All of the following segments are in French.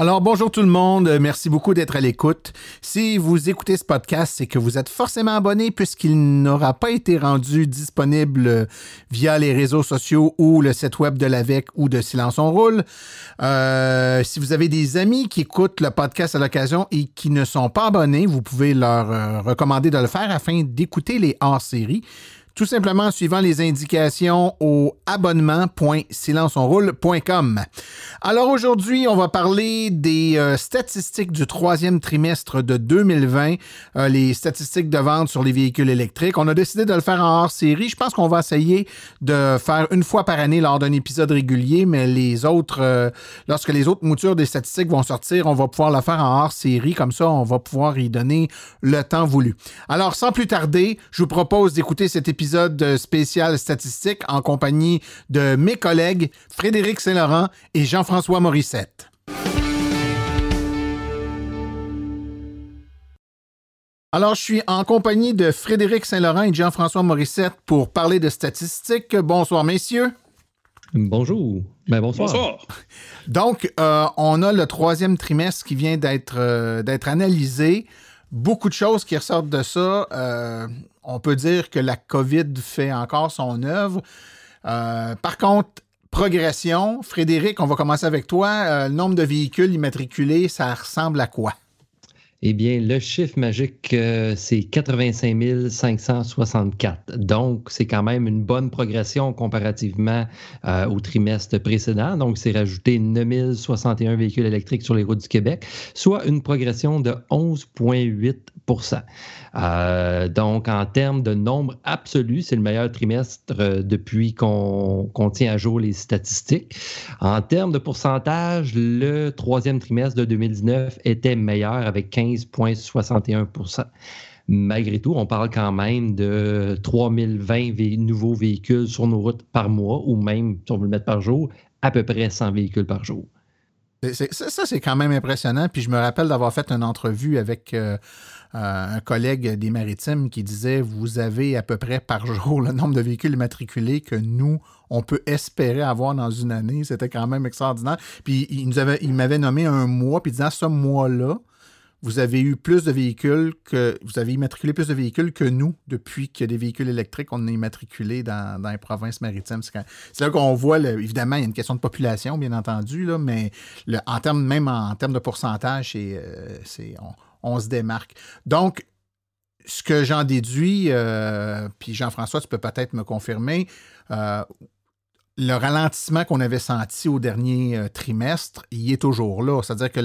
Alors bonjour tout le monde, merci beaucoup d'être à l'écoute. Si vous écoutez ce podcast, c'est que vous êtes forcément abonné puisqu'il n'aura pas été rendu disponible via les réseaux sociaux ou le site web de l'AVEC ou de Silence on roule. Euh, si vous avez des amis qui écoutent le podcast à l'occasion et qui ne sont pas abonnés, vous pouvez leur euh, recommander de le faire afin d'écouter les hors-séries tout simplement en suivant les indications au abonnement.silenceonroule.com. Alors aujourd'hui, on va parler des euh, statistiques du troisième trimestre de 2020, euh, les statistiques de vente sur les véhicules électriques. On a décidé de le faire en hors série. Je pense qu'on va essayer de faire une fois par année lors d'un épisode régulier, mais les autres, euh, lorsque les autres moutures des statistiques vont sortir, on va pouvoir le faire en hors série. Comme ça, on va pouvoir y donner le temps voulu. Alors, sans plus tarder, je vous propose d'écouter cet épisode épisode spécial statistique en compagnie de mes collègues Frédéric Saint-Laurent et Jean-François Morissette. Alors, je suis en compagnie de Frédéric Saint-Laurent et Jean-François Morissette pour parler de statistiques. Bonsoir, messieurs. Bonjour. Ben, bonsoir. Donc, euh, on a le troisième trimestre qui vient d'être euh, d'être analysé. Beaucoup de choses qui ressortent de ça. Euh, on peut dire que la COVID fait encore son œuvre. Euh, par contre, progression, Frédéric, on va commencer avec toi. Euh, le nombre de véhicules immatriculés, ça ressemble à quoi? Eh bien, le chiffre magique, euh, c'est 85 564. Donc, c'est quand même une bonne progression comparativement au trimestre précédent. Donc, c'est rajouté 9 061 véhicules électriques sur les routes du Québec, soit une progression de 11,8 euh, donc, en termes de nombre absolu, c'est le meilleur trimestre euh, depuis qu'on tient à jour les statistiques. En termes de pourcentage, le troisième trimestre de 2019 était meilleur avec 15,61% Malgré tout, on parle quand même de 3020 nouveaux véhicules sur nos routes par mois, ou même, si on veut le mettre par jour, à peu près 100 véhicules par jour. Ça, c'est quand même impressionnant. Puis je me rappelle d'avoir fait une entrevue avec euh, un collègue des maritimes qui disait Vous avez à peu près par jour le nombre de véhicules immatriculés que nous, on peut espérer avoir dans une année. C'était quand même extraordinaire. Puis il, nous avait, il m'avait nommé un mois, puis disant Ce mois-là, vous avez eu plus de véhicules que. Vous avez immatriculé plus de véhicules que nous depuis que des véhicules électriques, on est immatriculés dans, les provinces maritimes. C'est là qu'on voit, évidemment, il y a une question de population, bien entendu, là, mais en termes, même en, termes de pourcentage, c'est, euh, se démarque. Donc, ce que j'en déduis, euh, puis Jean-François, tu peux peut-être me confirmer, euh, le ralentissement qu'on avait senti au dernier euh, trimestre, il est toujours là. C'est-à-dire que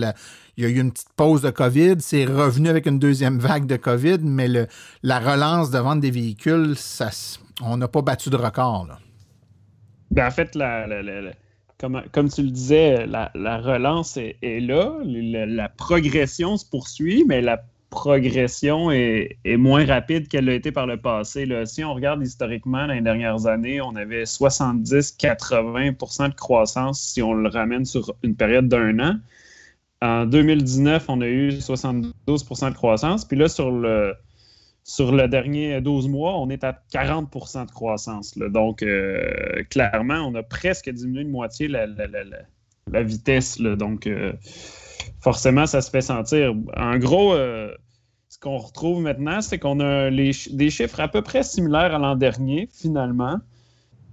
il y a eu une petite pause de COVID, c'est revenu avec une deuxième vague de COVID, mais le, la relance de vente des véhicules, ça, on n'a pas battu de record. Ben, en fait, comme, tu le disais, la, relance est, là, la, progression se poursuit, mais la progression est, moins rapide qu'elle l'a été par le passé. Si on regarde historiquement, dans les dernières années, on avait 70-80% de croissance si on le ramène sur une période d'un an. En 2019, on a eu 72% de croissance. Puis là, sur le, sur le dernier 12 mois, on est à 40% de croissance. Donc, euh, clairement, on a presque diminué de moitié la, vitesse. Donc, euh, forcément, ça se fait sentir. En gros, euh, ce qu'on retrouve maintenant, c'est qu'on a des chiffres à peu près similaires à l'an dernier, finalement,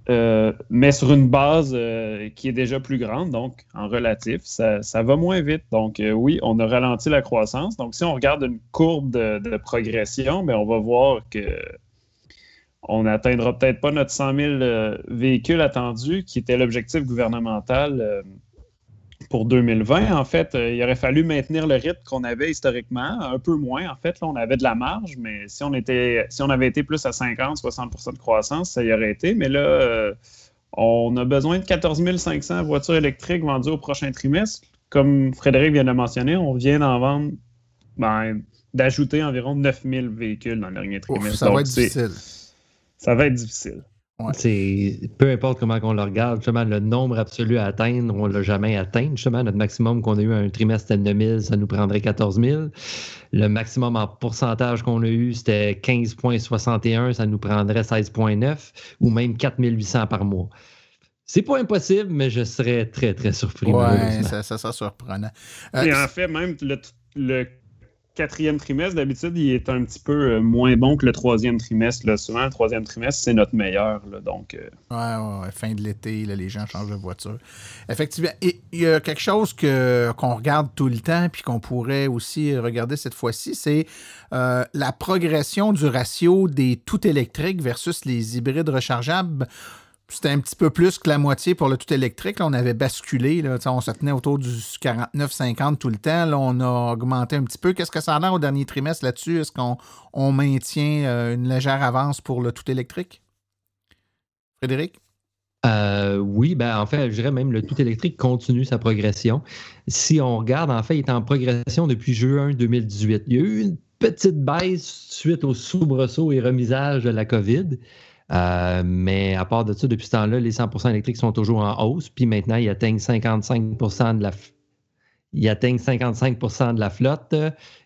euh, mais sur une base euh, qui est déjà plus grande, donc en relatif, ça, va moins vite. Donc euh, oui, on a ralenti la croissance. Donc si on regarde une courbe de, progression, bien, on va voir que on n'atteindra peut-être pas notre 100 000 véhicules attendus, qui était l'objectif gouvernemental pour 2020, en fait, euh, il aurait fallu maintenir le rythme qu'on avait historiquement, un peu moins. En fait, là, on avait de la marge, mais si on, était, si on avait été plus à 50-60% de croissance, ça y aurait été. Mais là, euh, on a besoin de 14 500 voitures électriques vendues au prochain trimestre. Comme Frédéric vient de le mentionner, on vient d'en vendre, ben, d'ajouter environ 9 000 véhicules dans le dernier trimestre. ça va être difficile. Ça va être difficile. C'est peu importe comment on le regarde, justement, le nombre absolu à atteindre, on ne l'a jamais atteint. Justement, notre maximum qu'on a eu un trimestre, c'était 9 000, ça nous prendrait 14 000. Le maximum en pourcentage qu'on a eu, c'était 15,61, ça nous prendrait 16,9 ou même 4 800 par mois. C'est pas impossible, mais je serais très, très surpris. Ouais, ça, ça surprenant. Et en fait, même le, le quatrième trimestre, d'habitude, il est un petit peu euh, moins bon que le troisième trimestre. Souvent, le troisième trimestre, c'est notre meilleur. donc, euh. fin de l'été, les gens changent de voiture. Effectivement, il y a quelque chose que, qu'on regarde tout le temps, puis qu'on pourrait aussi regarder cette fois-ci, c'est euh, la progression du ratio des tout électriques versus les hybrides rechargeables. C'était un petit peu plus que la moitié pour le tout électrique. on avait basculé. On se tenait autour du 49-50 tout le temps. On a augmenté un petit peu. Qu'est-ce que ça a au dernier trimestre là-dessus? Est-ce qu'on maintient euh, une légère avance pour le tout électrique? Frédéric? Euh, oui, ben en fait, je dirais même le tout électrique continue sa progression. Si on regarde, en fait, il est en progression depuis juin 2018. Il y a eu une petite baisse suite au soubresaut et remisage de la COVID. Euh, mais à part de ça, depuis ce temps-là, les 100 électriques sont toujours en hausse. Puis maintenant, ils atteignent 55 de la ils atteignent 55 de la flotte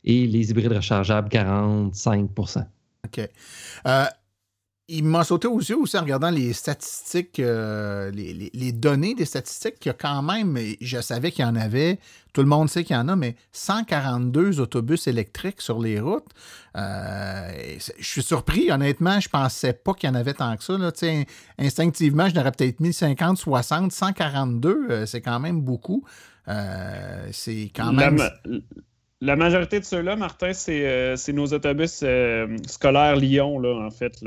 et les hybrides rechargeables 45% OK. Euh, il m'a sauté aux yeux aussi en regardant les statistiques, euh, les, données des statistiques, qu'il y a quand même, je savais qu'il y en avait, tout le monde sait qu'il y en a, mais 142 autobus électriques sur les routes. Euh, je suis surpris, honnêtement, je pensais pas qu'il y en avait tant que ça. Là. Instinctivement, je n'aurais peut-être mis 50, 60, 142, c'est quand même beaucoup. Euh, c'est quand même... La, majorité de ceux-là, Martin, c'est nos autobus scolaires Lyon, là, en fait.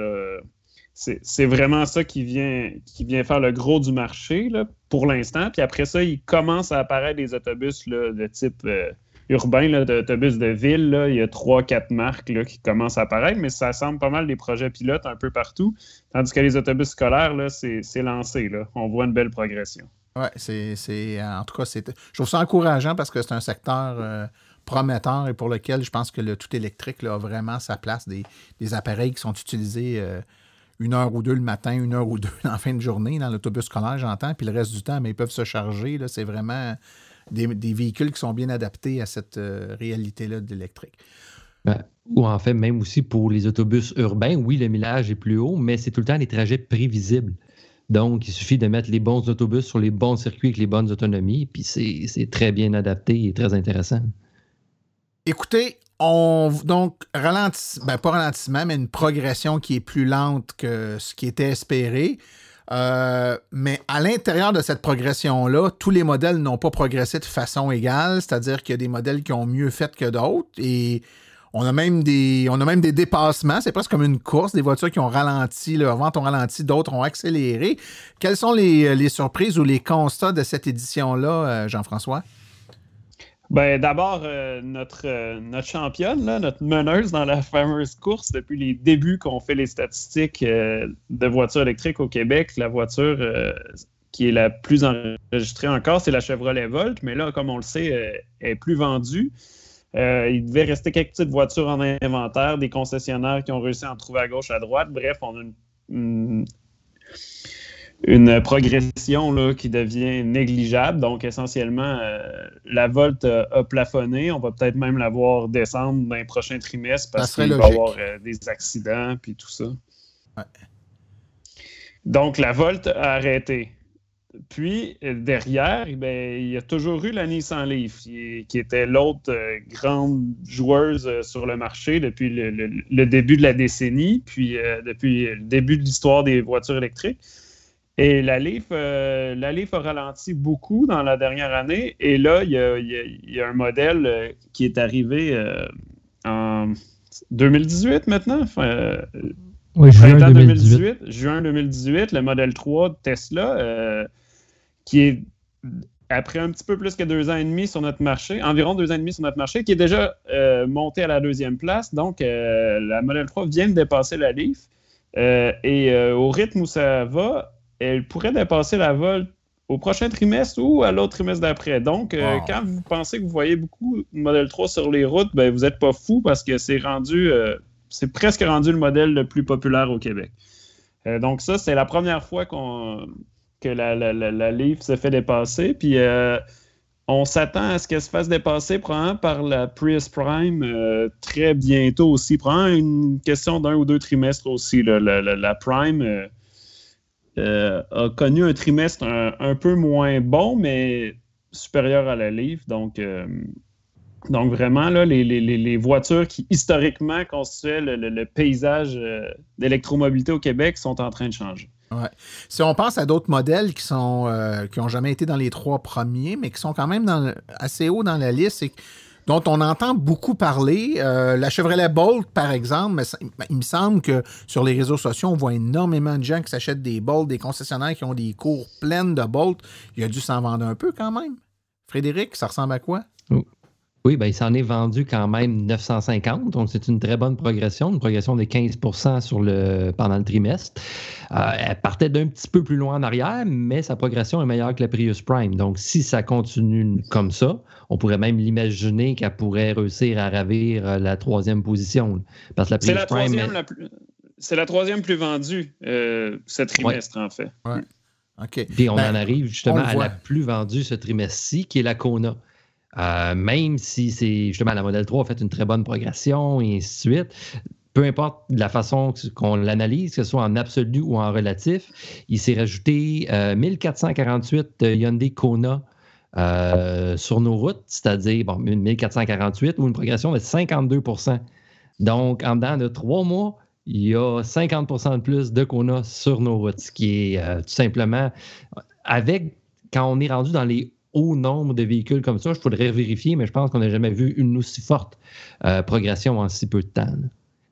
C'est vraiment ça qui vient, faire le gros du marché pour l'instant. Puis après ça, il commence à apparaître des autobus de type euh, urbain, d'autobus de ville. Il y a trois, quatre marques qui commencent à apparaître, mais ça semble pas mal des projets pilotes un peu partout. Tandis que les autobus scolaires, c'est lancé. On voit une belle progression. Oui, c'est en tout cas, je trouve ça encourageant parce que c'est un secteur. Prometteur et pour lequel je pense que le tout électrique a vraiment sa place, des, appareils qui sont utilisés euh, une heure ou deux le matin, une heure ou deux en fin de journée dans l'autobus scolaire, j'entends, puis le reste du temps, mais ils peuvent se charger. C'est vraiment des, véhicules qui sont bien adaptés à cette euh, réalité-là d'électrique. Ben, ou en fait, même aussi pour les autobus urbains, oui, le millage est plus haut, mais c'est tout le temps des trajets prévisibles. Donc, il suffit de mettre les bons autobus sur les bons circuits avec les bonnes autonomies, puis c'est très bien adapté et très intéressant. Écoutez, on, donc, ralentissement, pas ralentissement, mais une progression qui est plus lente que ce qui était espéré. Euh, mais à l'intérieur de cette progression-là, tous les modèles n'ont pas progressé de façon égale, c'est-à-dire qu'il y a des modèles qui ont mieux fait que d'autres et on a même des, on a même des dépassements. C'est presque comme une course, des voitures qui ont ralenti, leur vente ont ralenti, d'autres ont accéléré. Quelles sont les, les, surprises ou les constats de cette édition-là, euh, Jean-François? Ben, d'abord, euh, notre, euh, notre championne, notre meneuse dans la fameuse course depuis les débuts qu'on fait les statistiques euh, de voitures électriques au Québec, la voiture qui est la plus enregistrée encore, c'est la Chevrolet Volt, mais là, comme on le sait, elle est plus vendue. il devait rester quelques petites voitures en inventaire, des concessionnaires qui ont réussi à en trouver à gauche, à droite. Bref, on a une progression là, qui devient négligeable. Donc, essentiellement, euh, la volte a plafonné. On va peut-être même la voir descendre dans les prochains trimestres parce qu'il va y avoir euh, des accidents puis tout ça. Donc, la volte a arrêté. Puis, derrière, eh il y a toujours eu la Nissan Leaf, qui, était l'autre euh, grande joueuse sur le marché depuis le, début de la décennie, puis depuis le début de l'histoire des voitures électriques. Et la Leaf, euh, la a ralenti beaucoup dans la dernière année. Et là, il y a, un modèle euh, qui est arrivé euh, en 2018 maintenant? oui, juin 2018. Juin 2018, le modèle 3 de Tesla, qui est après un petit peu plus que deux ans et demi sur notre marché, environ deux ans et demi sur notre marché, qui est déjà monté à la deuxième place. Donc, la modèle 3 vient de dépasser la Leaf. et au rythme où ça va, elle pourrait dépasser la vol au prochain trimestre ou à l'autre trimestre d'après. Donc, euh, quand vous pensez que vous voyez beaucoup de modèle 3 sur les routes, ben, vous n'êtes pas fou parce que c'est rendu, euh, c'est presque rendu le modèle le plus populaire au Québec. Euh, donc, ça, c'est la première fois qu'on, que la, la, la, Leaf se fait dépasser. Puis, on s'attend à ce qu'elle se fasse dépasser probablement par la Prius Prime très bientôt aussi. Probablement une question d'un ou deux trimestres aussi. la, Prime a connu un trimestre un, peu moins bon, mais supérieur à la livre. Donc, donc vraiment, là, les, voitures qui historiquement constituaient le, paysage d'électromobilité au Québec sont en train de changer. Si on pense à d'autres modèles qui sont qui n'ont jamais été dans les trois premiers, mais qui sont quand même assez haut dans la liste, c'est dont on entend beaucoup parler. Euh, la Chevrolet Bolt, par exemple, ben, il me semble que sur les réseaux sociaux, on voit énormément de gens qui s'achètent des Bolt, des concessionnaires qui ont des cours pleines de Bolt. Il a dû s'en vendre un peu quand même. Frédéric, ça ressemble à quoi? Oui, ben, il s'en est vendu quand même 950, donc c'est une très bonne progression, une progression de 15% sur le, pendant le trimestre. Euh, elle partait d'un petit peu plus loin en arrière, mais sa progression est meilleure que la Prius Prime. Donc, si ça continue comme ça, on pourrait même l'imaginer qu'elle pourrait réussir à ravir euh, la troisième position. Parce que la Prius c'est Prime. La plus... C'est la troisième plus vendue euh, ce trimestre, en fait. Ouais. OK. Puis on ben, en arrive justement à la plus vendue ce trimestre-ci, qui est la Kona. Euh, même si c'est justement la modèle 3 a fait une très bonne progression et ainsi de suite, peu importe la façon qu'on l'analyse, que ce soit en absolu ou en relatif, il s'est rajouté 1448 euh, Hyundai Kona euh, sur nos routes, c'est-à-dire bon, 1448 ou une progression de 52% Donc, en dedans de trois mois, il y a 50% de plus de Kona sur nos routes, ce qui est tout simplement avec quand on est rendu dans les haut nombre de véhicules comme ça. Je faudrait vérifier, mais je pense qu'on n'a jamais vu une aussi forte euh, progression en si peu de temps.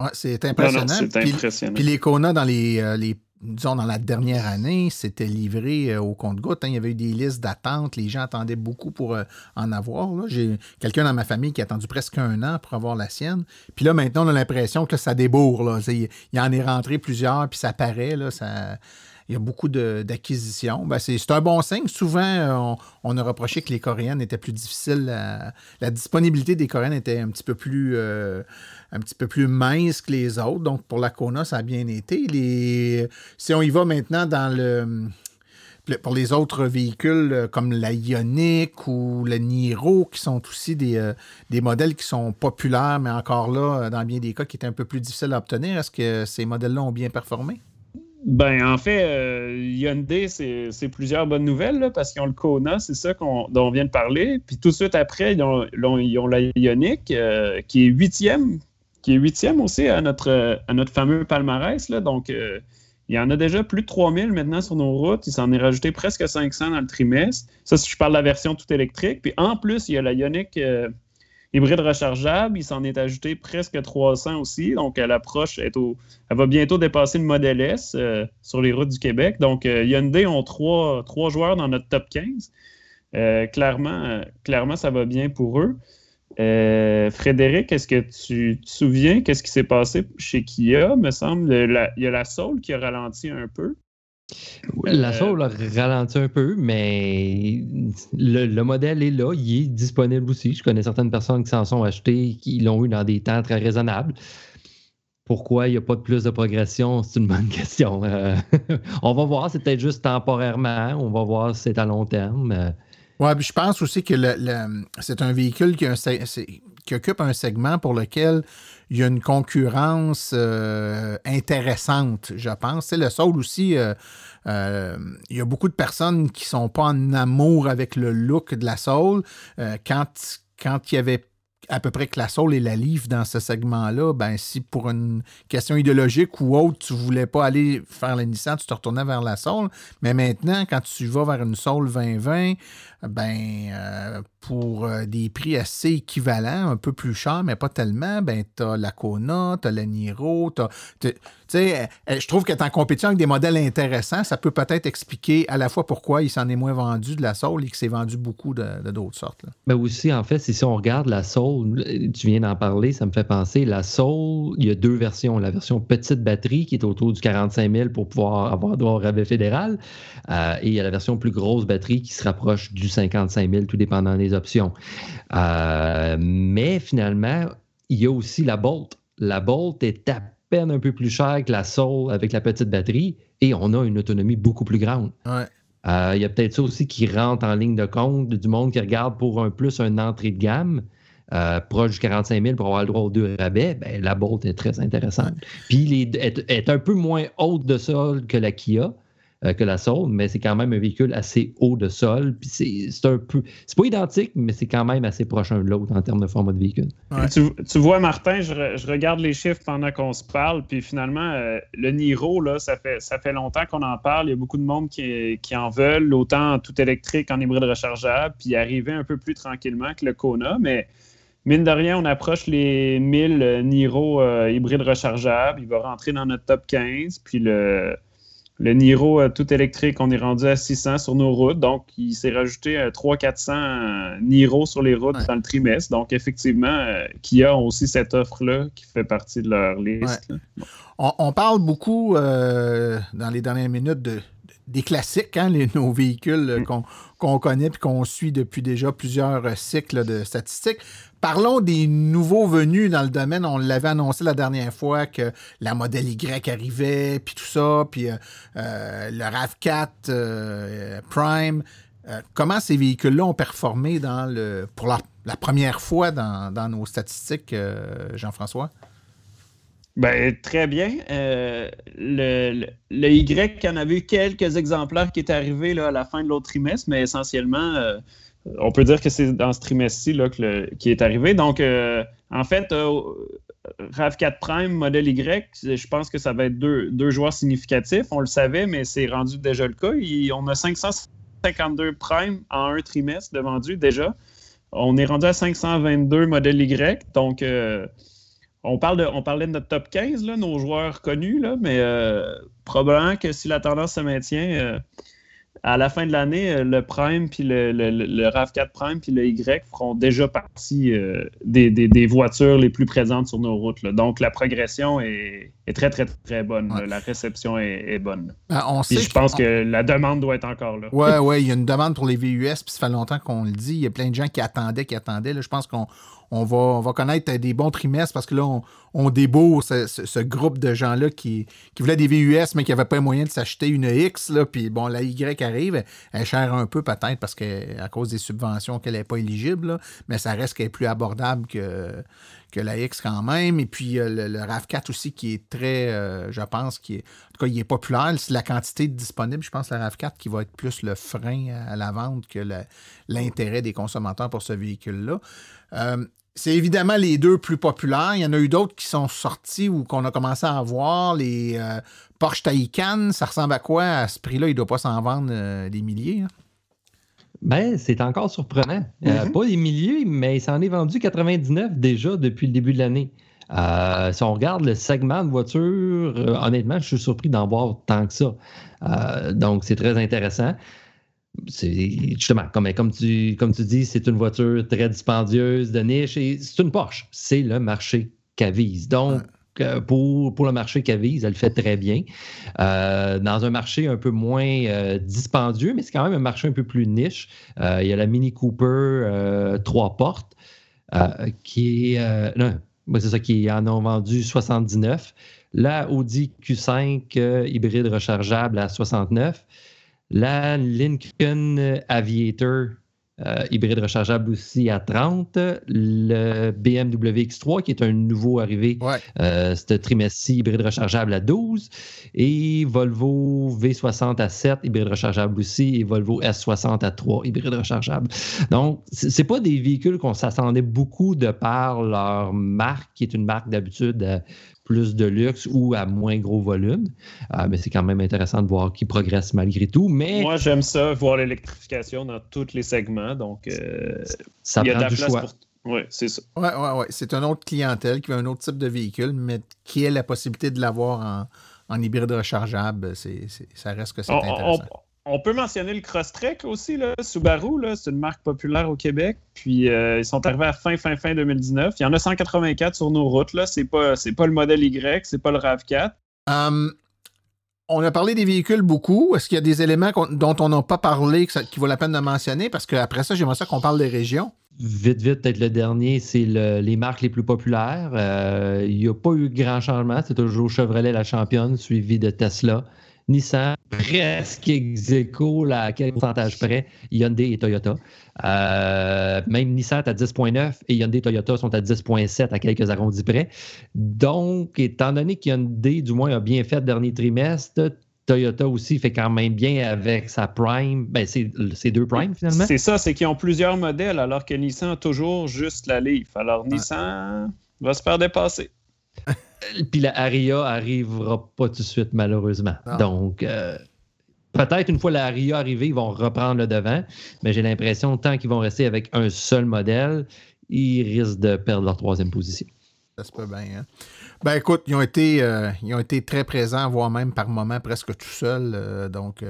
Ouais, c'est impressionnant. c'est impressionnant. Puis, les Kona dans les, euh, les, disons dans la dernière année, c'était livré euh, au compte-goutte. Hein. Il y avait eu des listes d'attente. Les gens attendaient beaucoup pour en avoir. J'ai quelqu'un dans ma famille qui a attendu presque un an pour avoir la sienne. Puis là, maintenant, on a l'impression que ça débourre. Là. Il, il en est rentré plusieurs, puis ça paraît. Là, ça il y a beaucoup d'acquisitions. Ben, c'est un bon signe. Souvent, euh, on, a reproché que les Coréennes étaient plus difficiles. la disponibilité des Coréennes était un petit peu plus euh, un petit peu plus mince que les autres. Donc, pour la Kona, ça a bien été. Si on y va maintenant dans le pour les autres véhicules euh, comme la Ioniq ou la Niro, qui sont aussi des, des, modèles qui sont populaires, mais encore là, dans bien des cas, qui étaient un peu plus difficiles à obtenir, est-ce que ces modèles-là ont bien performé? Ben, en fait, euh, Hyundai, c'est plusieurs bonnes nouvelles parce qu'ils ont le Kona, c'est ça dont on vient de parler. Puis tout de suite après, ils ont, la Ioniq euh, qui est huitième, qui est huitième aussi à notre, à notre fameux palmarès. Là. Donc, euh, il y en a déjà plus de 3000 maintenant sur nos routes. Il s'en est rajouté presque 500 dans le trimestre. Ça, si je parle de la version tout électrique. Puis en plus, il y a la Ioniq hybride rechargeable. Il s'en est ajouté presque 300 aussi. Donc, elle approche, elle, va bientôt dépasser le Model S euh, sur les routes du Québec. Donc, euh, Hyundai ont trois, joueurs dans notre top 15. Euh, clairement, clairement, ça va bien pour eux. Frédéric, est-ce que tu te souviens qu'est-ce qui s'est passé chez Kia? Me semble, il y a la Soul qui a ralenti un peu. La Soul a ralenti un peu, mais le, modèle est là, il est disponible aussi. Je connais certaines personnes qui s'en sont achetées, qui l'ont eu dans des temps très raisonnables. Pourquoi il n'y a pas de plus de progression? C'est une bonne question. Euh, on va voir, c'est peut-être juste temporairement. On va voir si c'est à long terme. Oui, je pense aussi que c'est un véhicule qui, occupe un segment pour lequel il y a une concurrence euh, intéressante, je pense. C'est le Soul aussi, euh, euh, il y a beaucoup de personnes qui ne sont pas en amour avec le look de la Soul. quand, quand il y avait à peu près que la Soul et la Leaf dans ce segment-là, ben si pour une question idéologique ou autre, tu voulais pas aller faire la tu te retournais vers la Soul. Mais maintenant, quand tu vas vers une Soul 2020, ben euh, pour euh, des prix assez équivalents, un peu plus chers, mais pas tellement, ben tu as la Kona, tu as la Niro, tu sais, je trouve qu'être en compétition avec des modèles intéressants, ça peut peut-être expliquer à la fois pourquoi il s'en est moins vendu de la Soul et qu'il s'est vendu beaucoup de, d'autres sortes. Mais ben aussi, en fait, si on regarde la Soul, tu viens d'en parler, ça me fait penser, la Soul, il y a deux versions. La version petite batterie qui est autour du 45 000 pour pouvoir avoir droit au rabais fédéral, euh, et il y a la version plus grosse batterie qui se rapproche du 55 000, tout dépendant des options. Euh, mais finalement, il y a aussi la Bolt. La Bolt est à peine un peu plus chère que la Soul avec la petite batterie et on a une autonomie beaucoup plus grande. Euh, il y a peut-être ça aussi qui rentre en ligne de compte du monde qui regarde pour un plus une entrée de gamme. Euh, proche du 45 000 pour avoir le droit aux deux rabais, ben, la Bolt est très intéressante. Puis elle est, un peu moins haute de sol que la Kia, euh, que la Soul, mais c'est quand même un véhicule assez haut de sol. Puis c'est un peu. C'est pas identique, mais c'est quand même assez proche l'un de l'autre en termes de format de véhicule. Tu, vois, Martin, je, regarde les chiffres pendant qu'on se parle, puis finalement, euh, le Niro, là, ça fait, ça fait longtemps qu'on en parle. Il y a beaucoup de monde qui, en veulent, autant en tout électrique, en hybride rechargeable, puis arriver un peu plus tranquillement que le Kona, mais mine de rien, on approche les 1000 Niro euh, hybrides rechargeables. Il va rentrer dans notre top 15. Puis le, le Niro euh, tout électrique, on est rendu à 600 sur nos routes. Donc, il s'est rajouté 300-400 euh, Niro sur les routes dans le trimestre. Donc, effectivement, euh, Kia ont aussi cette offre-là qui fait partie de leur liste. On, parle beaucoup dans les dernières minutes de, des classiques, hein, les, nos véhicules mm. qu'on connaît et qu'on suit depuis déjà plusieurs cycles de statistiques. Parlons des nouveaux venus dans le domaine. On l'avait annoncé la dernière fois que la modèle Y arrivait, puis tout ça, puis euh, euh, le RAV4 euh, Prime. comment ces véhicules-là ont performé dans le, pour la, première fois dans, nos statistiques, Jean-François? Ben, très bien. le, Y, en avait eu quelques exemplaires qui étaient arrivés là, à la fin de l'autre trimestre, mais essentiellement, on peut dire que c'est dans ce trimestre-ci qui est arrivé. Donc, euh, en fait, euh, RAV4 Prime, modèle Y, je pense que ça va être deux, joueurs significatifs. On le savait, mais c'est rendu déjà le cas. on a 552 Prime en un trimestre de vendus déjà. On est rendu à 522 modèle Y. Donc, euh, on, parle de, on parlait de notre top 15, nos joueurs connus, mais probablement que si la tendance se maintient à la fin de l'année, euh, le Prime, puis le, RAV4 Prime, puis le Y feront déjà partie euh, des, voitures les plus présentes sur nos routes. Donc, la progression est, très, très, très bonne. La réception est, bonne. Ben, on je pense que la demande doit être encore là. Oui, oui, il y a une demande pour les VUS, puis ça fait longtemps qu'on le dit. Il y a plein de gens qui attendaient, qui attendaient. Je pense qu'on on va, va connaître des bons trimestres parce que là, on, on ce, groupe de gens-là qui, voulaient des VUS, mais qui n'avaient pas moyen de s'acheter une X. Là, puis bon, la Y arrive, elle chère un peu peut-être parce qu'à cause des subventions qu'elle n'est pas éligible, mais ça reste qu'elle est plus abordable que, que la X quand même. Et puis le, RAV4 aussi qui est très, euh, je pense, qui est, en tout cas, il est populaire. C'est la quantité disponible, je pense, le RAV4 qui va être plus le frein à, la vente que l'intérêt des consommateurs pour ce véhicule-là. Euh, c'est évidemment les deux plus populaires. Il y en a eu d'autres qui sont sortis ou qu'on a commencé à voir. Les euh, Porsche Taycan, ça ressemble à quoi à ce prix-là? Il ne doit pas s'en vendre euh, des milliers. Hein? Ben, c'est encore surprenant. Euh, mm-hmm. pas des milliers, mais il s'en est vendu 99 déjà depuis le début de l'année. si on regarde le segment de voiture, honnêtement, je suis surpris d'en voir tant que ça. donc, c'est très intéressant justement, comme, comme, tu, comme tu dis, c'est une voiture très dispendieuse, de niche, et c'est une Porsche. C'est le marché qu'elle vise. Donc, euh, pour, pour, le marché qu'elle vise, elle le fait très bien. Euh, dans un marché un peu moins euh, dispendieux, mais c'est quand même un marché un peu plus niche. il y a la Mini Cooper trois portes qui est. non, c'est ça qui en ont vendu 79. La Audi Q5 hybride rechargeable à 69 la Lincoln Aviator euh, hybride rechargeable aussi à 30. Le BMW X3 qui est un nouveau arrivé euh, ce trimestre-ci, hybride rechargeable à 12. Et Volvo V60 à 7, hybride rechargeable aussi. Et Volvo S60 à 3, hybride rechargeable. Donc, c'est pas des véhicules qu'on s'attendait beaucoup de par leur marque, qui est une marque d'habitude euh, plus de luxe ou à moins gros volume. Euh, mais c'est quand même intéressant de voir qu'ils progressent malgré tout. Mais... Moi, j'aime ça, voir l'électrification dans tous les segments. Donc, euh, ça prend du choix. Oui, c'est ça. Oui, oui, oui. C'est une autre clientèle qui veut un autre type de véhicule, mais qui a la possibilité de l'avoir en, hybride rechargeable. C'est, ça reste que c'est intéressant on peut mentionner le Crosstrek aussi, là, Subaru, c'est une marque populaire au Québec. Puis euh, ils sont arrivés à fin, fin, fin 2019. Il y en a 184 sur nos routes. Là. C'est pas, c'est pas le modèle Y, c'est pas le RAV4. Hum, on a parlé des véhicules beaucoup. Est-ce qu'il y a des éléments dont on n'a pas parlé qui vaut la peine de mentionner? Parce qu'après ça, j'aimerais ça qu'on parle des régions. Vite, vite, peut-être le dernier, c'est les marques les plus populaires. Euh, il n'y a pas eu grand changement. C'est toujours Chevrolet la championne, suivi de Tesla. Nissan, presque ex à quel pourcentage près, Hyundai et Toyota. Euh, même Nissan est à 10,9 et Hyundai et Toyota sont à 10,7 à quelques arrondis près. Donc, étant donné qu'Hyundai, du moins, a bien fait le dernier trimestre, Toyota aussi fait quand même bien avec sa Prime. Ben, c'est deux Prime finalement. C'est ça, c'est qu'ils ont plusieurs modèles alors que Nissan a toujours juste la Leaf. Alors Nissan va se faire dépasser. Puis la Aria arrivera pas tout de suite, malheureusement. Donc, euh, peut-être une fois la Aria arrivée, ils vont reprendre le devant, mais j'ai l'impression, tant qu'ils vont rester avec un seul modèle, ils risquent de perdre leur troisième position. Ça se peut bien. Hein? Ben écoute, ils ont été, euh, ils ont été très présents, voire même par moments presque tout seuls. Euh, donc,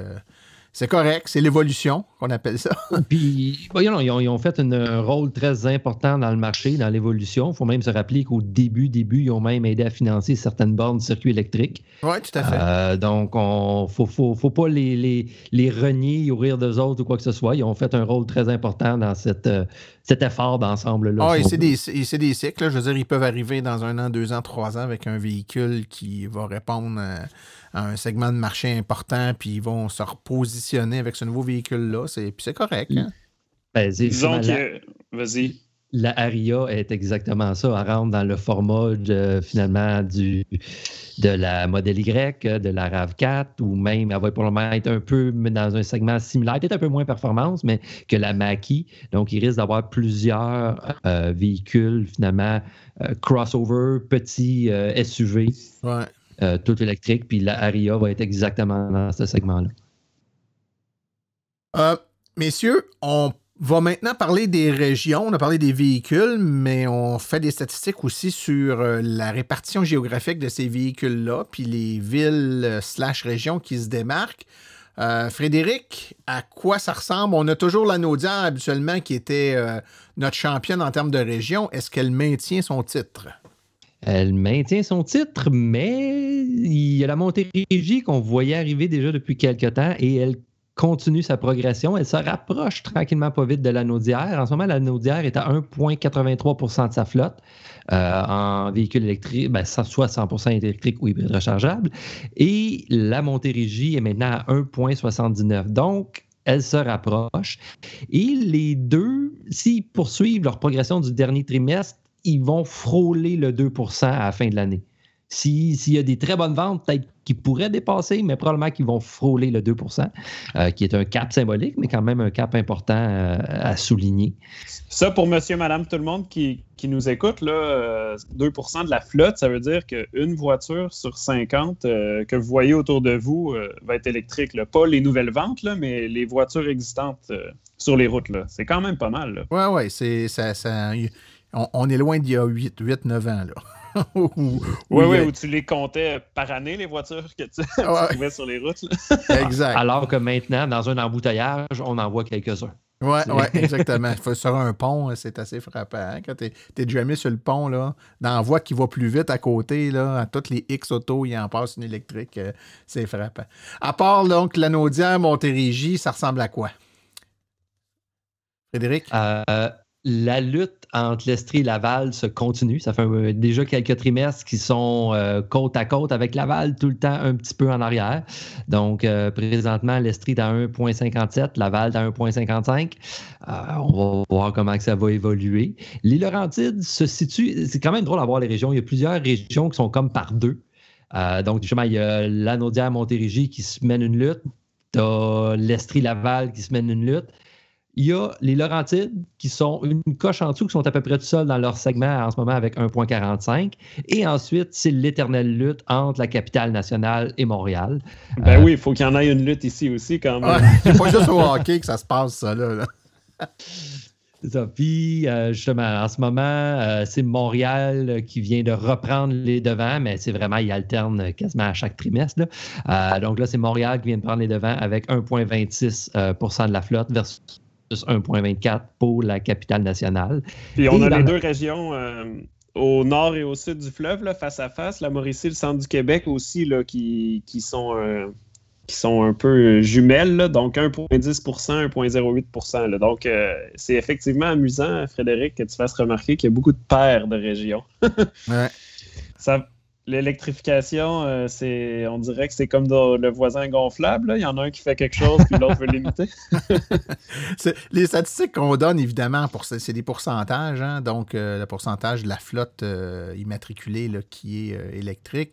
c'est correct, c'est l'évolution qu'on appelle ça. Puis, ils, ont, fait un rôle très important dans le marché, dans l'évolution. Il faut même se rappeler qu'au début, début, ils ont même aidé à financer certaines bornes de circuits électriques. Oui, tout à fait. Euh, donc, il ne faut, faut, pas les, les, les renier, ouvrir d'eux autres ou quoi que ce soit. Ils ont fait un rôle très important dans cette, euh, cet effort d'ensemble-là. Ah, et c'est des, cycles. Je veux dire, ils peuvent arriver dans un an, deux ans, trois ans avec un véhicule qui va répondre à un segment de marché important, puis ils vont se repositionner avec ce nouveau véhicule-là. Puis c'est correct. Hein? Ben, Disons que. Vas-y. La Aria est exactement ça. Elle rentre dans le format finalement du, de la modèle Y, de la RAV4, ou même elle va probablement être un peu dans un segment similaire, peut-être un peu moins performance, mais que la Mackie. Donc, il risque d'avoir plusieurs euh, véhicules finalement euh, crossover, petits euh, SUV. Ouais. Euh, tout électrique, puis la Aria va être exactement dans ce segment-là. Euh, messieurs, on va maintenant parler des régions. On a parlé des véhicules, mais on fait des statistiques aussi sur euh, la répartition géographique de ces véhicules-là, puis les villes slash régions qui se démarquent. Frédéric, à quoi ça ressemble? On a toujours la habituellement qui était notre championne en termes de région. Est-ce qu'elle maintient son titre? Elle maintient son titre, mais il y a la Montérégie qu'on voyait arriver déjà depuis quelques temps et elle continue sa progression. Elle se rapproche tranquillement pas vite de la Naudière. En ce moment, la Naudière est à 1,83% de sa flotte euh, en véhicule électrique, ben, soit 100% électrique ou hybride rechargeable. Et la Montérégie est maintenant à 1,79. Donc, elle se rapproche. Et les deux, s'ils poursuivent leur progression du dernier trimestre, ils vont frôler le 2% à la fin de l'année. S'il y a des très bonnes ventes, peut-être qu'ils pourraient dépasser, mais probablement qu'ils vont frôler le 2% euh, qui est un cap symbolique, mais quand même un cap important euh, à souligner. Ça, pour monsieur, madame, tout le monde qui, nous écoute, là, 2% euh, de la flotte, ça veut dire qu'une voiture sur 50 que vous voyez autour de vous va être électrique. Pas les nouvelles ventes, là, mais les voitures existantes sur les routes. C'est quand même pas mal. Oui, oui, c'est ça, ça on, est loin d'il y a 8-9 ans. Là. oui, oui, où tu les comptais par année, les voitures que tu, trouvais sur les routes. exact. Alors que maintenant, dans un embouteillage, on en voit quelques-uns. Oui, ouais, exactement. sur un pont, c'est assez frappant. Hein. Quand tu es, jamais sur le pont, là, dans la voie qui va plus vite à côté, là, à toutes les X autos, il en passe une électrique. Euh, c'est frappant. À part donc l'Anaudière Montérégie, ça ressemble à quoi? Frédéric? Euh, la lutte entre l'Estrie et Laval se continue. Ça fait euh, déjà quelques trimestres qui sont euh, côte à côte avec Laval, tout le temps un petit peu en arrière. Donc, euh, présentement, l'Estrie est à 1,57, Laval est à 1,55. on va voir comment ça va évoluer. Les Laurentides se situent, c'est quand même drôle d'avoir les régions. Il y a plusieurs régions qui sont comme par deux. donc, justement, il y a l'Anaudière Montérégie qui se mène une lutte. Tu as l'Estrie-Laval qui se mène une lutte il y a les Laurentides qui sont une coche en dessous, qui sont à peu près tout seuls dans leur segment en ce moment avec 1,45. Et ensuite, c'est l'éternelle lutte entre la capitale nationale et Montréal. Ben euh, oui, il faut qu'il y en ait une lutte ici aussi quand même. c'est pas juste au hockey que ça se passe, ça, là. Ça. Puis, euh, justement, en ce moment, euh, c'est Montréal qui vient de reprendre les devants, mais c'est vraiment, il alterne quasiment à chaque trimestre. donc là, c'est Montréal qui vient de prendre les devants avec 1,26% de la flotte versus 1,24 pour la capitale nationale. Puis on a les deux régions euh, au nord et au sud du fleuve, là, face à face. La Mauricie, le centre du Québec aussi, là, qui, qui sont, euh, qui sont un peu jumelles, donc 1,10% 1,08% Donc euh, c'est effectivement amusant, Frédéric, que tu fasses remarquer qu'il y a beaucoup de paires de régions. ouais. Ça, L'électrification, euh, c'est, on dirait que c'est comme le voisin gonflable. Il y en a un qui fait quelque chose, puis l'autre veut l'imiter. les statistiques qu'on donne, évidemment, pour, c'est des pourcentages. Hein. donc, euh, le pourcentage de la flotte euh, immatriculée qui est électrique.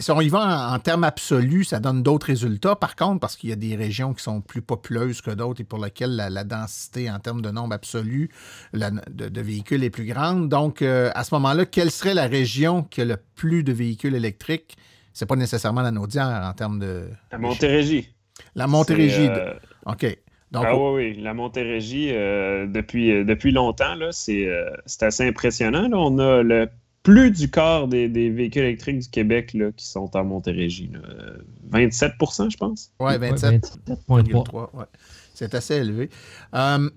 Si on y va en, termes absolus, ça donne d'autres résultats. Par contre, parce qu'il y a des régions qui sont plus populeuses que d'autres et pour lesquelles la, densité en termes de nombre absolu de, véhicules est plus grande. Donc, euh, à ce moment-là, quelle serait la région qui a le plus de véhicules électriques? C'est pas nécessairement la Naudière en termes de. La Montérégie. La Montérégie. Euh, OK. Donc, ah oui, oui, la Montérégie, euh, depuis, depuis longtemps, c'est assez impressionnant. On a le plus du quart des, véhicules électriques du Québec là, qui sont en Montérégie. 27% je pense. Oui, 27,3. Ouais. C'est assez élevé. Euh,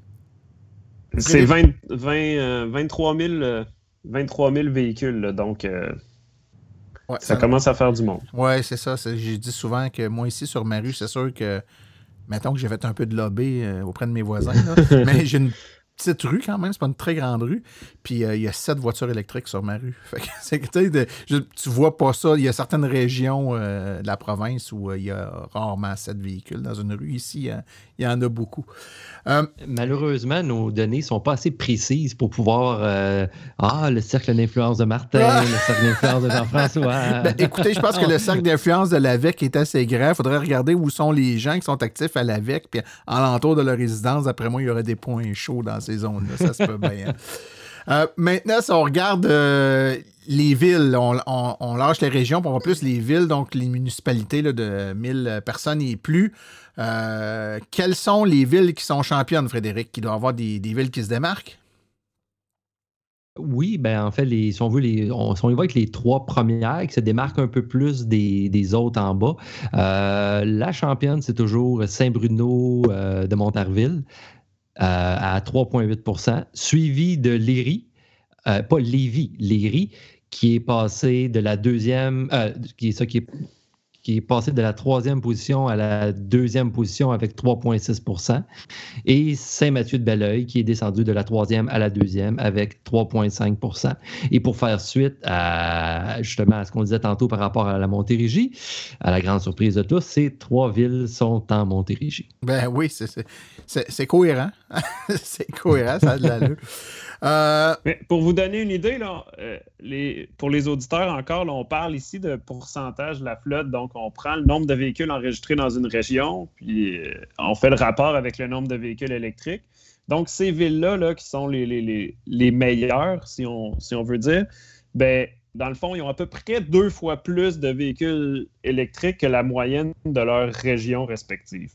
c'est 20, 23, 000, véhicules, donc euh, ça, commence à faire du monde. Oui, c'est ça. J'ai dit souvent que moi, ici, sur ma rue, c'est sûr que, mettons que j'ai fait un peu de lobby euh, auprès de mes voisins, mais j'ai une petite rue quand même, c'est pas une très grande rue. Puis euh, il y a sept voitures électriques sur ma rue. Fait que, tu vois pas ça. Il y a certaines régions euh, de la province où euh, il y a rarement sept véhicules dans une rue. Ici, il y en a beaucoup. Malheureusement, nos données sont pas assez précises pour pouvoir. ah, le cercle d'influence de Martin, le cercle d'influence de Jean-François. Ben, écoutez, je pense que le cercle d'influence de l'AVEC est assez grand. Il faudrait regarder où sont les gens qui sont actifs à l'AVEC. Puis alentour de leur résidence, après moi, il y aurait des points chauds dans ces zones-là. Ça se peut bien. Euh, maintenant, si on regarde euh, les villes, on, lâche les régions, pour on plus les villes, donc les municipalités de 1000 personnes et plus. Euh, quelles sont les villes qui sont championnes, Frédéric, qui doivent avoir des, villes qui se démarquent? Oui, ben en fait, si on veut, les, on, va avec les trois premières qui se démarquent un peu plus des, autres en bas. la championne, c'est toujours Saint-Bruno de Montarville. Euh, à 3,8% suivi de Léry, euh, pas Lévis, Léry, qui est passé de la deuxième, euh, qui est ça qui est qui est passé de la troisième position à la deuxième position avec 3,6% et Saint-Mathieu de Belleuil qui est descendu de la troisième à la deuxième avec 3,5% Et pour faire suite à justement à ce qu'on disait tantôt par rapport à la Montérégie, à la grande surprise de tous, ces trois villes sont en Montérégie. Ben oui, c'est cohérent. c'est cohérent, ça a de l'allure. Euh, pour vous donner une idée, là, euh, pour les auditeurs encore, on parle ici de pourcentage de la flotte. Donc, on prend le nombre de véhicules enregistrés dans une région, puis euh, on fait le rapport avec le nombre de véhicules électriques. Donc, ces villes-là, là, qui sont les, meilleures, si on, si on veut dire, ben, dans le fond, ils ont à peu près deux fois plus de véhicules électriques que la moyenne de leur région respective.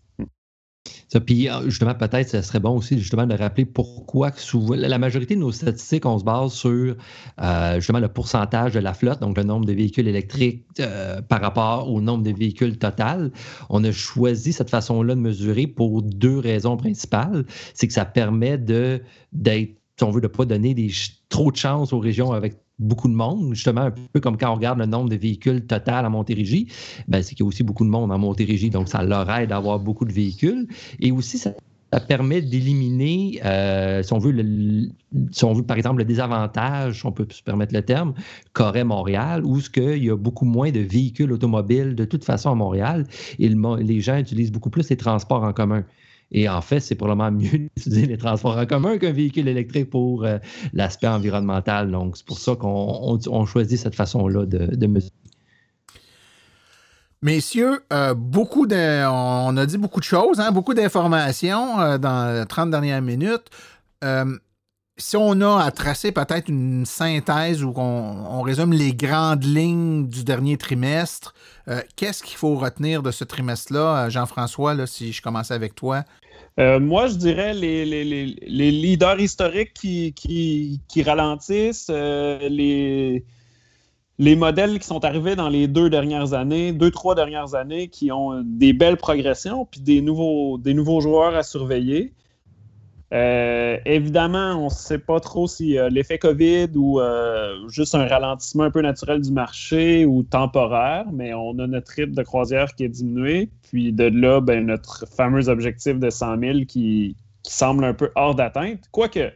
Ça, puis euh, justement, peut-être, ce serait bon aussi justement de rappeler pourquoi souvent, la majorité de nos statistiques, on se base sur euh, justement le pourcentage de la flotte, donc le nombre de véhicules électriques euh, par rapport au nombre de véhicules total. On a choisi cette façon-là de mesurer pour deux raisons principales. C'est que ça permet d'être, si on veut, de ne pas donner des, trop de chance aux régions avec beaucoup de monde, justement, un peu comme quand on regarde le nombre de véhicules total à Montérégie, ben, c'est qu'il y a aussi beaucoup de monde en Montérégie, donc ça leur aide d'avoir beaucoup de véhicules. Et aussi, ça, permet d'éliminer, euh, si, on veut si par exemple, le désavantage, on peut se permettre le terme, qu'aurait Montréal, où ce y a beaucoup moins de véhicules automobiles de toute façon à Montréal, et les gens utilisent beaucoup plus les transports en commun. Et en fait, c'est probablement mieux d'utiliser les transports en commun qu'un véhicule électrique pour euh, l'aspect environnemental. Donc, c'est pour ça qu'on choisit cette façon-là de, mesurer. Messieurs, euh, beaucoup de, on a dit beaucoup de choses, hein, beaucoup d'informations euh, dans les 30 dernières minutes si on a à tracer peut-être une synthèse ou qu'on résume les grandes lignes du dernier trimestre, euh, qu'est-ce qu'il faut retenir de ce trimestre-là, euh, Jean-François, si je commençais avec toi? Euh, moi, je dirais les, leaders historiques qui, ralentissent, les, les modèles qui sont arrivés dans les deux dernières années, deux, trois dernières années, qui ont des belles progressions, puis des nouveaux, des nouveaux joueurs à surveiller. Euh, évidemment, on ne sait pas trop si euh, l'effet COVID ou euh, juste un ralentissement un peu naturel du marché ou temporaire, mais on a notre rythme de croisière qui est diminué. Puis de là, ben, notre fameux objectif de 100 000 qui, qui semble un peu hors d'atteinte. Quoique,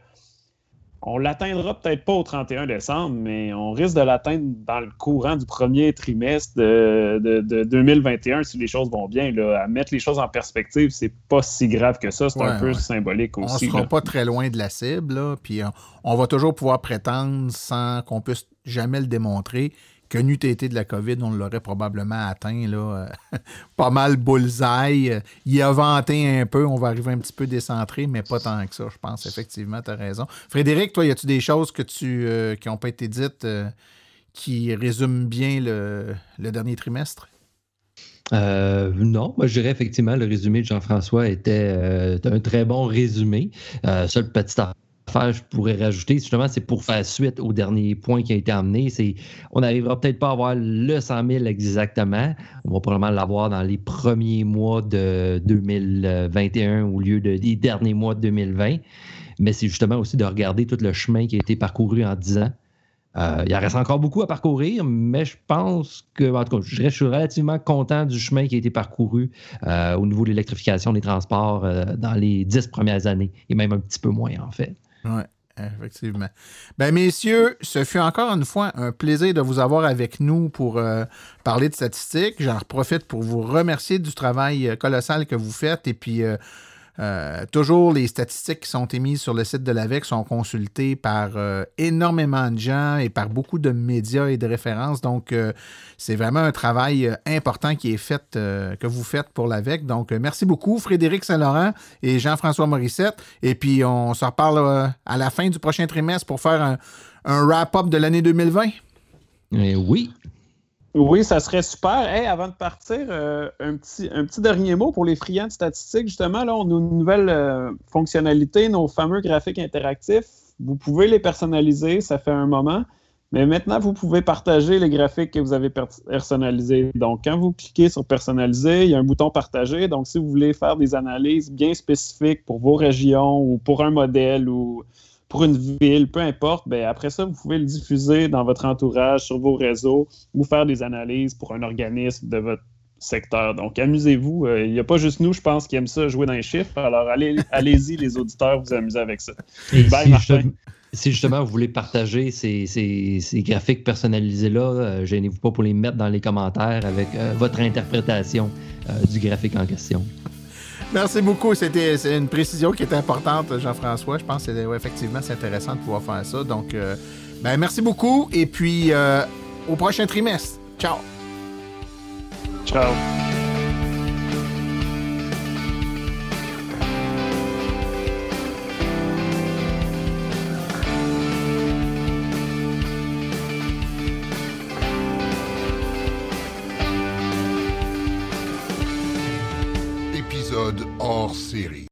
on l'atteindra peut-être pas au 31 décembre, mais on risque de l'atteindre dans le courant du premier trimestre de, 2021 si les choses vont bien. Là. À mettre les choses en perspective, c'est pas si grave que ça. C'est un peu symbolique aussi. On sera pas très loin de la cible, puis on, va toujours pouvoir prétendre sans qu'on puisse jamais le démontrer que n'eût été de la COVID, on l'aurait probablement atteint, là, pas mal bullseye. Il a vanté un peu, on va arriver un petit peu décentré, mais pas tant que ça, je pense. Effectivement, tu as raison. Frédéric, toi, y a-tu des choses que tu, qui n'ont pas été dites qui résument bien le, dernier trimestre? Euh, non, moi je dirais effectivement le résumé de Jean-François était euh, un très bon résumé. Euh, seule petite affaire je pourrais rajouter, justement, c'est pour faire suite au dernier point qui a été amené. C'est, on n'arrivera peut-être pas à avoir le 100 000 exactement. On va probablement l'avoir dans les premiers mois de 2021 au lieu de, des derniers mois de 2020. Mais c'est justement aussi de regarder tout le chemin qui a été parcouru en 10 ans euh, il en reste encore beaucoup à parcourir, mais je pense que, en tout cas, je, suis relativement content du chemin qui a été parcouru euh, au niveau de l'électrification des transports euh, dans les dix premières années, et même un petit peu moins, en fait. Oui, effectivement. Ben, messieurs, ce fut encore une fois un plaisir de vous avoir avec nous pour parler de statistiques. J'en profite pour vous remercier du travail colossal que vous faites et puis euh, toujours, les statistiques qui sont émises sur le site de l'AVEC sont consultées par euh, énormément de gens et par beaucoup de médias et de références. Donc, euh, c'est vraiment un travail important qui est fait, que vous faites pour l'AVEC. Donc, merci beaucoup, Frédéric Saint-Laurent et Jean-François Morissette. Et puis, on se reparle à la fin du prochain trimestre pour faire un, un wrap-up de l'année 2020. Eh oui. Oui, ça serait super. avant de partir, euh, un, petit, un petit dernier mot pour les friands de statistiques. Justement, là, on a une nouvelle euh, fonctionnalité, nos fameux graphiques interactifs. Vous pouvez les personnaliser, ça fait un moment. Mais maintenant, vous pouvez partager les graphiques que vous avez personnalisés. Donc, quand vous cliquez sur Personnaliser, il y a un bouton Partager. Donc, si vous voulez faire des analyses bien spécifiques pour vos régions ou pour un modèle ou pour une ville, peu importe, ben après ça, vous pouvez le diffuser dans votre entourage, sur vos réseaux, ou faire des analyses pour un organisme de votre secteur. Donc, amusez-vous. Euh, il n'y a pas juste nous, je pense, qui aiment ça, jouer dans les chiffres. Alors, allez, allez-y, les auditeurs, vous amusez avec ça. si, Justement, vous voulez partager ces, graphiques personnalisés-là, euh, gênez-vous pas pour les mettre dans les commentaires avec euh, votre interprétation du graphique en question. Merci beaucoup. C'était une précision qui était importante, Jean-François. Je pense que effectivement, c'est intéressant de pouvoir faire ça. Donc, euh, ben, merci beaucoup. Et puis, euh, au prochain trimestre. Ciao. Ciao. Hors série.